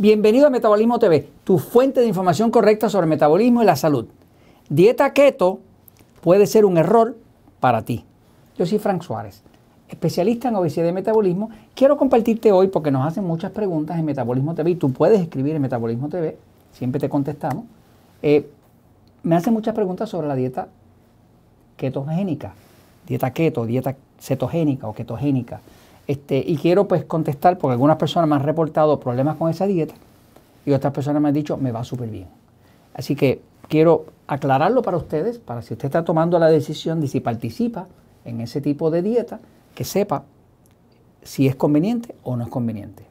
Bienvenido a Metabolismo TV, tu fuente de información correcta sobre metabolismo y la salud. Dieta keto puede ser un error para ti. Yo soy Frank Suárez, especialista en obesidad y metabolismo. Quiero compartirte hoy porque nos hacen muchas preguntas en Metabolismo TV y tú puedes escribir en Metabolismo TV, siempre te contestamos. Eh, me hacen muchas preguntas sobre la dieta ketogénica, dieta keto, dieta cetogénica o ketogénica. Este, y quiero pues contestar porque algunas personas me han reportado problemas con esa dieta y otras personas me han dicho me va súper bien. Así que quiero aclararlo para ustedes, para si usted está tomando la decisión de si participa en ese tipo de dieta, que sepa si es conveniente o no es conveniente.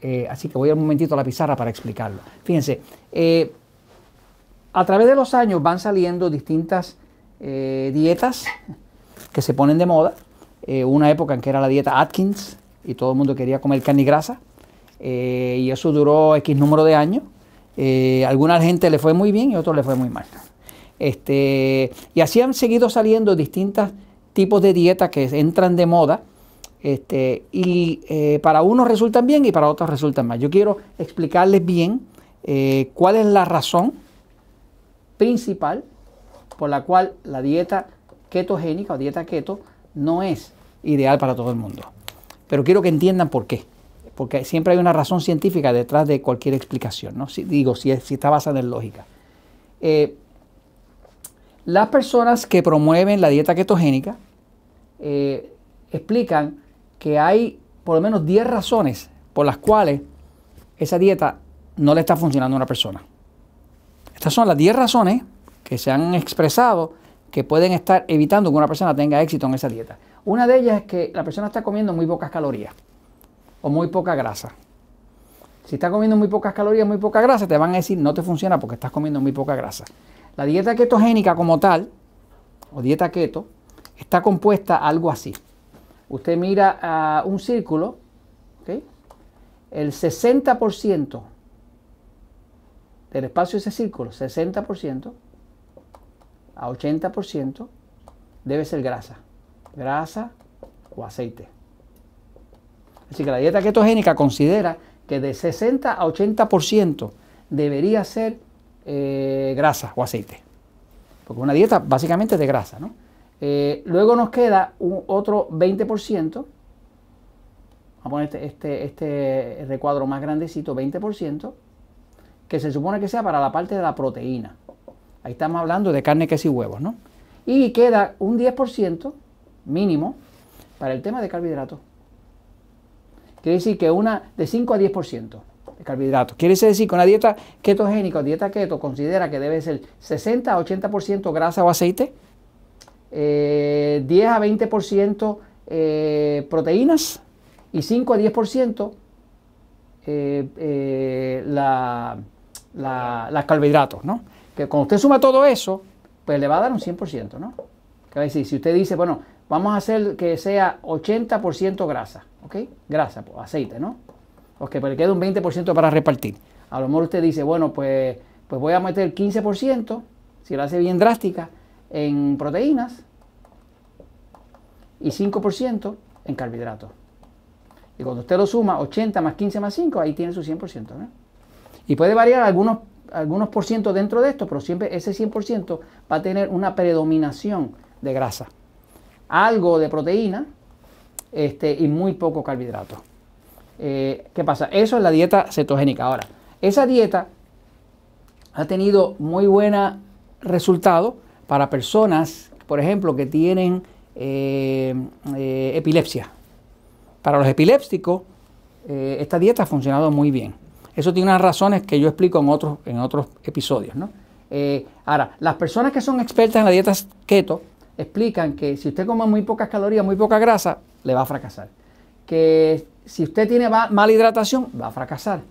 Eh, así que voy un momentito a la pizarra para explicarlo. Fíjense, eh, a través de los años van saliendo distintas eh, dietas que se ponen de moda eh, una época en que era la dieta Atkins y todo el mundo quería comer carne y grasa. Eh, y eso duró X número de años. Eh, a alguna gente le fue muy bien y a otros le fue muy mal. Este, y así han seguido saliendo distintos tipos de dietas que entran de moda. Este, y para unos resultan bien y para otros resultan mal. Yo quiero explicarles bien cuál es la razón principal por la cual la dieta ketogénica o dieta keto no es ideal para todo el mundo. Pero quiero que entiendan por qué. Porque siempre hay una razón científica detrás de cualquier explicación. ¿no? Si, digo, si, está basada en lógica. Eh, las personas que promueven la dieta ketogénica eh, explican que hay por lo menos 10 razones por las cuales esa dieta no le está funcionando a una persona. Estas son las 10 razones que se han expresado que pueden estar evitando que una persona tenga éxito en esa dieta. Una de ellas es que la persona está comiendo muy pocas calorías o muy poca grasa. Si está comiendo muy pocas calorías, muy poca grasa, te van a decir no te funciona porque estás comiendo muy poca grasa. La dieta ketogénica como tal, o dieta keto, está compuesta algo así. Usted mira a un círculo, el 60% del espacio de ese círculo, 60%, a 80% debe ser grasa. Grasa o aceite. Así que la dieta ketogénica considera que de 60 a 80% debería ser eh, grasa o aceite. Porque una dieta básicamente de grasa. ¿no? Eh, luego nos queda un, otro 20%. Vamos a poner este, este, este recuadro más grandecito, 20%, que se supone que sea para la parte de la proteína. Ahí estamos hablando de carne, queso y huevos, ¿no? Y queda un 10% mínimo para el tema de carbohidratos. Quiere decir que una de 5 a 10% de carbohidratos. Quiere decir que una dieta ketogénica o dieta keto considera que debe ser 60 a 80% grasa o aceite, 10 eh, a 20% eh, proteínas y 5 a 10% eh, la, la, carbohidratos, ¿no? que cuando usted suma todo eso, pues le va a dar un 100%, ¿no? Que decir, si usted dice, bueno, vamos a hacer que sea 80% grasa, ¿ok? Grasa, pues, aceite, ¿no? Ok, pues le queda un 20% para repartir. A lo mejor usted dice, bueno, pues, pues voy a meter 15%, si lo hace bien drástica, en proteínas y 5% en carbohidratos. Y cuando usted lo suma, 80 más 15 más 5, ahí tiene su 100%, ¿no? Y puede variar algunos algunos por ciento dentro de esto, pero siempre ese 100% va a tener una predominación de grasa, algo de proteína este, y muy poco carbohidrato. Eh, ¿Qué pasa? Eso es la dieta cetogénica. Ahora, esa dieta ha tenido muy buen resultado para personas, por ejemplo, que tienen eh, eh, epilepsia. Para los epilépticos, esta dieta ha funcionado muy bien. Eso tiene unas razones que yo explico en otros, en otros episodios. ¿no? Eh, ahora, las personas que son expertas en la dieta keto explican que si usted come muy pocas calorías, muy poca grasa, le va a fracasar. Que si usted tiene mala hidratación, va a fracasar.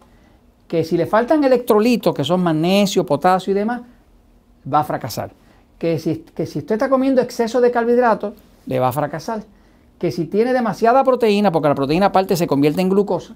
Que si le faltan electrolitos, que son magnesio, potasio y demás, va a fracasar. Que si, que si usted está comiendo exceso de carbohidratos, le va a fracasar. Que si tiene demasiada proteína, porque la proteína aparte se convierte en glucosa,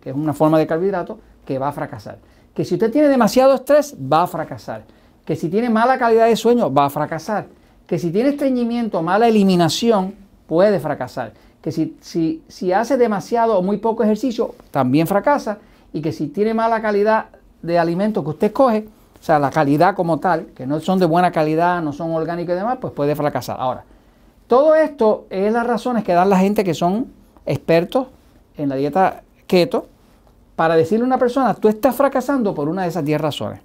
que es una forma de carbohidrato, que va a fracasar. Que si usted tiene demasiado estrés, va a fracasar. Que si tiene mala calidad de sueño, va a fracasar. Que si tiene estreñimiento, mala eliminación, puede fracasar. Que si, si, si hace demasiado o muy poco ejercicio, también fracasa. y que si tiene mala calidad de alimento que usted coge, o sea, la calidad como tal, que no son de buena calidad, no son orgánicos y demás, pues puede fracasar. Ahora, todo esto es las razones que dan la gente que son expertos en la dieta keto para decirle a una persona, tú estás fracasando por una de esas 10 razones.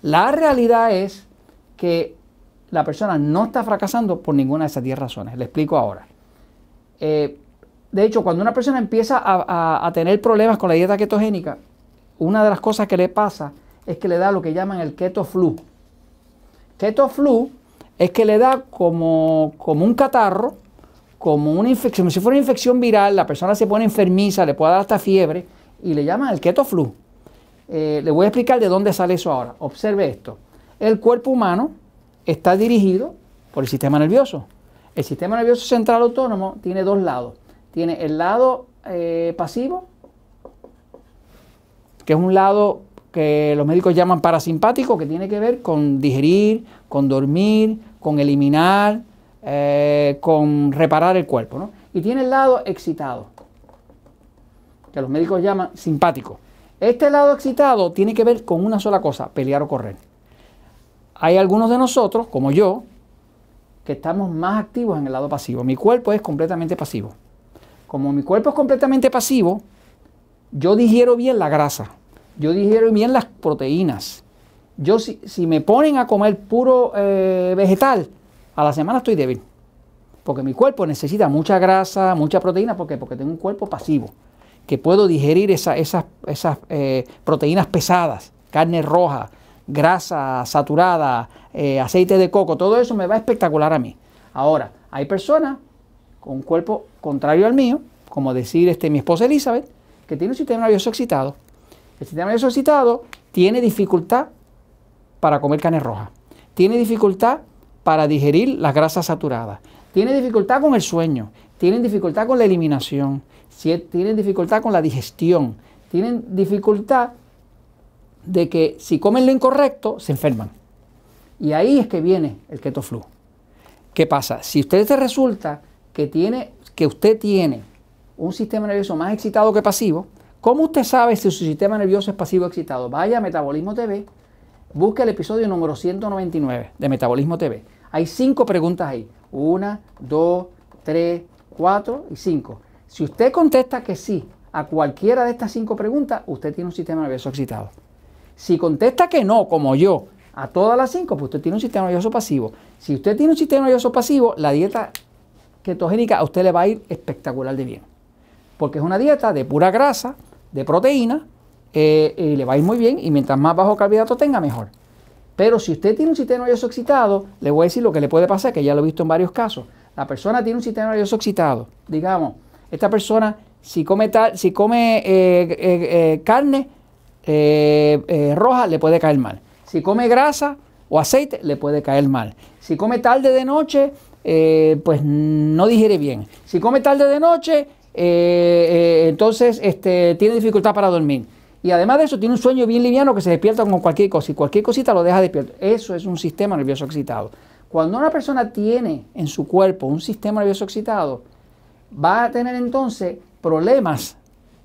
La realidad es que la persona no está fracasando por ninguna de esas 10 razones. Le explico ahora. Eh, de hecho, cuando una persona empieza a, tener problemas con la dieta ketogénica, una de las cosas que le pasa es que le da lo que llaman el keto flu. Keto flu es que le da como, como un catarro, como una infección, si fuera una infección viral, la persona se pone enfermiza, le puede dar hasta fiebre y le llaman el keto flu. Eh, le voy a explicar de dónde sale eso ahora. Observe esto. El cuerpo humano está dirigido por el sistema nervioso. El sistema nervioso central autónomo tiene dos lados. Tiene el lado eh, pasivo, que es un lado que los médicos llaman parasimpático, que tiene que ver con digerir, con dormir, con eliminar, eh, con reparar el cuerpo. Y tiene el lado excitado, que los médicos llaman simpático. Este lado excitado tiene que ver con una sola cosa, pelear o correr. Hay algunos de nosotros, como yo, que estamos más activos en el lado pasivo. Mi cuerpo es completamente pasivo. Como mi cuerpo es completamente pasivo, yo digiero bien la grasa, yo digiero bien las proteínas. Yo si, me ponen a comer puro eh, vegetal, a la semana estoy débil. Porque mi cuerpo necesita mucha grasa, mucha proteína. ¿Por qué? Porque tengo un cuerpo pasivo. Que puedo digerir esas, esas eh, proteínas pesadas, carne roja, grasa saturada, eh, aceite de coco. Todo eso me va espectacular a mí. Ahora, hay personas con un cuerpo contrario al mío, como decir este, mi esposa Elizabeth, que tiene un sistema nervioso excitado. El sistema nervioso excitado tiene dificultad para comer carne roja, tiene dificultad para digerir las grasas saturadas, tiene dificultad con el sueño, tienen dificultad con la eliminación, tienen dificultad con la digestión, tienen dificultad de que si comen lo incorrecto se enferman. Y ahí es que viene el keto flu. ¿Qué pasa? Si usted te resulta que tiene que usted tiene un sistema nervioso más excitado que pasivo, ¿cómo usted sabe si su sistema nervioso es pasivo o excitado? Vaya Metabolismo TV, busque el episodio número 199 de Metabolismo TV. Hay cinco preguntas ahí. Una, dos, tres, cuatro y cinco. Si usted contesta que sí a cualquiera de estas cinco preguntas, usted tiene un sistema nervioso excitado. Si contesta que no, como yo, a todas las cinco, pues usted tiene un sistema nervioso pasivo. Si usted tiene un sistema nervioso pasivo, la dieta ketogénica a usted le va a ir espectacular de bien. Porque es una dieta de pura grasa, de proteína, eh, y le va a ir muy bien y mientras más bajo carbohidrato tenga, mejor. Pero si usted tiene un sistema nervioso excitado, le voy a decir lo que le puede pasar, que ya lo he visto en varios casos. La persona tiene un sistema nervioso excitado. Digamos, esta persona, si come, tal, si come eh, eh, carne roja, le puede caer mal. Si come grasa o aceite, le puede caer mal. Si come tarde de noche, pues no digiere bien. Si come tarde de noche, entonces este, tiene dificultad para dormir. Y además de eso, tiene un sueño bien liviano que se despierta con cualquier cosa y cualquier cosita lo deja despierto. Eso es un sistema nervioso excitado. Cuando una persona tiene en su cuerpo un sistema nervioso excitado, va a tener entonces problemas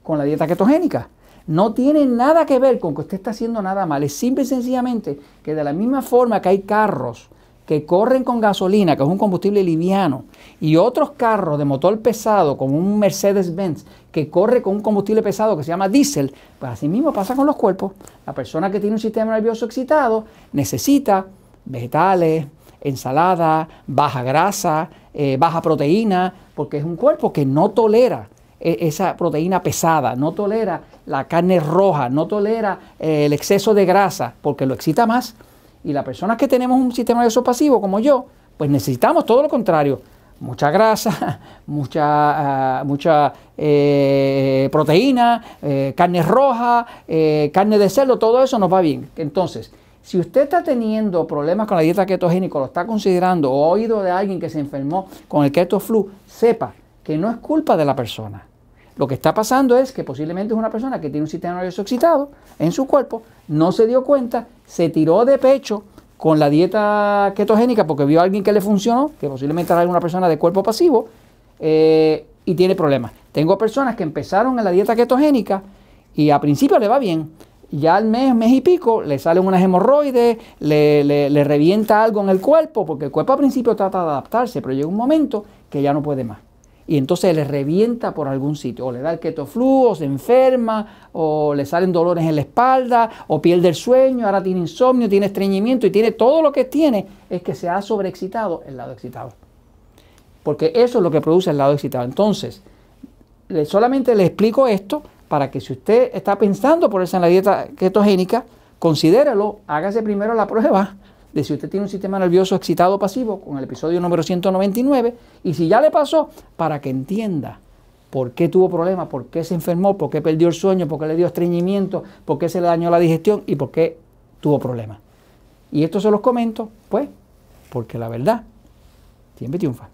con la dieta ketogénica. No tiene nada que ver con que usted está haciendo nada mal. Es simple y sencillamente que de la misma forma que hay carros que corren con gasolina, que es un combustible liviano, y otros carros de motor pesado, como un Mercedes-Benz, que corre con un combustible pesado que se llama diésel, pues así mismo pasa con los cuerpos. La persona que tiene un sistema nervioso excitado necesita vegetales, ensalada, baja grasa, eh, baja proteína, porque es un cuerpo que no tolera e, esa proteína pesada, no tolera la carne roja, no tolera eh, el exceso de grasa, porque lo excita más. Y las personas que tenemos un sistema nervioso pasivo, como yo, pues necesitamos todo lo contrario. Mucha grasa, mucha, ah, mucha eh, proteína, eh, carne roja, eh, carne de cerdo, todo eso nos va bien. Entonces, si usted está teniendo problemas con la dieta ketogénica, lo está considerando o ha oído de alguien que se enfermó con el keto flu, sepa que no es culpa de la persona. Lo que está pasando es que posiblemente es una persona que tiene un sistema nervioso excitado en su cuerpo, no se dio cuenta, se tiró de pecho con la dieta ketogénica porque vio a alguien que le funcionó, que posiblemente era alguna persona de cuerpo pasivo, eh, y tiene problemas. Tengo personas que empezaron en la dieta ketogénica Y a principio le va bien. Ya al mes, mes y pico, le salen unas hemorroides, le, le revienta algo en el cuerpo, porque el cuerpo al principio trata de adaptarse, pero llega un momento que ya no puede más y entonces le revienta por algún sitio, o le da el ketoflu, o se enferma, o le salen dolores en la espalda, o pierde el sueño, ahora tiene insomnio, tiene estreñimiento y tiene todo lo que tiene es que se ha sobreexcitado el lado excitado. Porque eso es lo que produce el lado excitado. Entonces, solamente le explico esto para que si usted está pensando ponerse en la dieta ketogénica, considérelo, hágase primero la prueba de si usted tiene un sistema nervioso excitado pasivo con el episodio número 199 y si ya le pasó, para que entienda por qué tuvo problemas, por qué se enfermó, por qué perdió el sueño, por qué le dio estreñimiento, por qué se le dañó la digestión y por qué tuvo problemas. Y esto se los comento, pues, porque la verdad siempre triunfa.